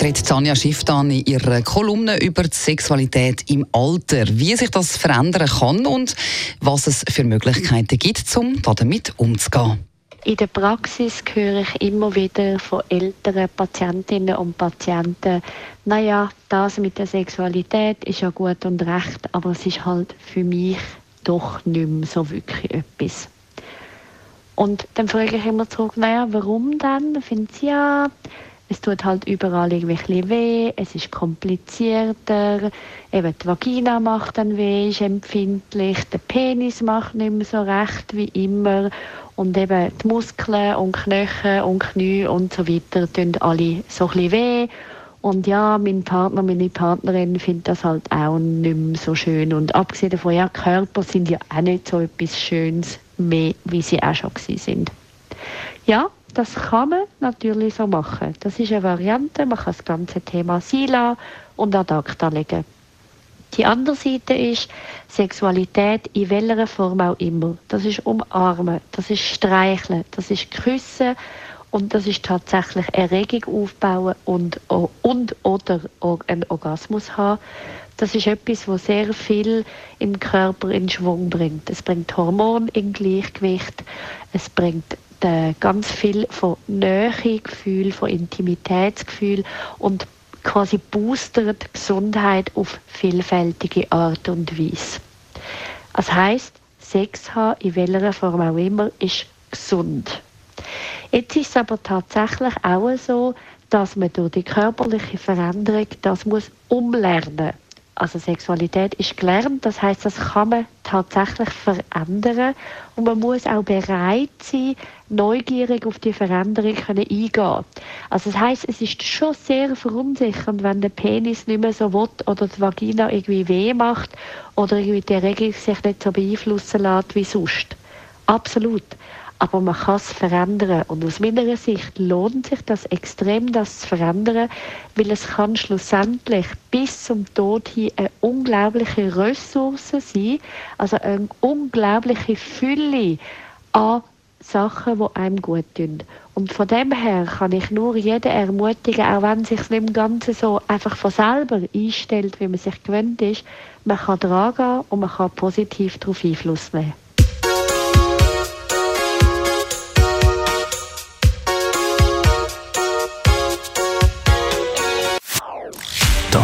Redet Tanja Schifftan in ihrer Kolumne über die Sexualität im Alter, wie sich das verändern kann und was es für Möglichkeiten gibt, um damit umzugehen. In der Praxis höre ich immer wieder von älteren Patientinnen und Patienten, naja, das mit der Sexualität ist ja gut und recht, aber es ist halt für mich doch nicht mehr so wirklich etwas. Und dann frage ich immer zurück, naja, warum dann? Dann finden sie, ja, es tut halt überall irgendwie weh, es ist komplizierter, eben die Vagina macht dann weh, ist empfindlich, der Penis macht nicht mehr so recht wie immer und eben die Muskeln und Knochen und Knie und so weiter tun alle so ein weh. Und ja, mein Partner, meine Partnerin findet das halt auch nicht mehr so schön. Und abgesehen davon, ja, Körper sind ja auch nicht so etwas Schönes mehr, wie sie auch schon sind. Ja, das kann man natürlich so machen. Das ist eine Variante. Man kann das ganze Thema Sila und ad acta legen. Die andere Seite ist Sexualität in welcher Form auch immer. Das ist umarmen, das ist streicheln, das ist küssen und das ist tatsächlich Erregung aufbauen und, und oder einen Orgasmus haben. Das ist etwas, was sehr viel im Körper in Schwung bringt. Es bringt Hormone in Gleichgewicht, es bringt äh, ganz viel von Nähegefühl, von Intimitätsgefühl und quasi boostert Gesundheit auf vielfältige Art und Weise. Das heißt, Sex haben, in welcher Form auch immer, ist gesund. Jetzt ist es aber tatsächlich auch so, dass man durch die körperliche Veränderung das muss umlernen muss also Sexualität ist gelernt, das heißt, das kann man tatsächlich verändern und man muss auch bereit sein, neugierig auf die Veränderung können eingehen. Also das heißt, es ist schon sehr verunsichernd, wenn der Penis nicht mehr so will oder die Vagina irgendwie weh macht oder irgendwie die Erregung sich nicht so beeinflussen lässt wie sonst. Absolut aber man kann es verändern. Und aus meiner Sicht lohnt sich das extrem, das zu verändern, weil es kann schlussendlich bis zum Tod hin eine unglaubliche Ressource sein, also eine unglaubliche Fülle an Sachen, die einem gut tun. Und von dem her kann ich nur jeden ermutigen, auch wenn es sich nicht im Ganzen so einfach von selber einstellt, wie man sich gewöhnt ist, man kann dran gehen und man kann positiv darauf Einfluss nehmen.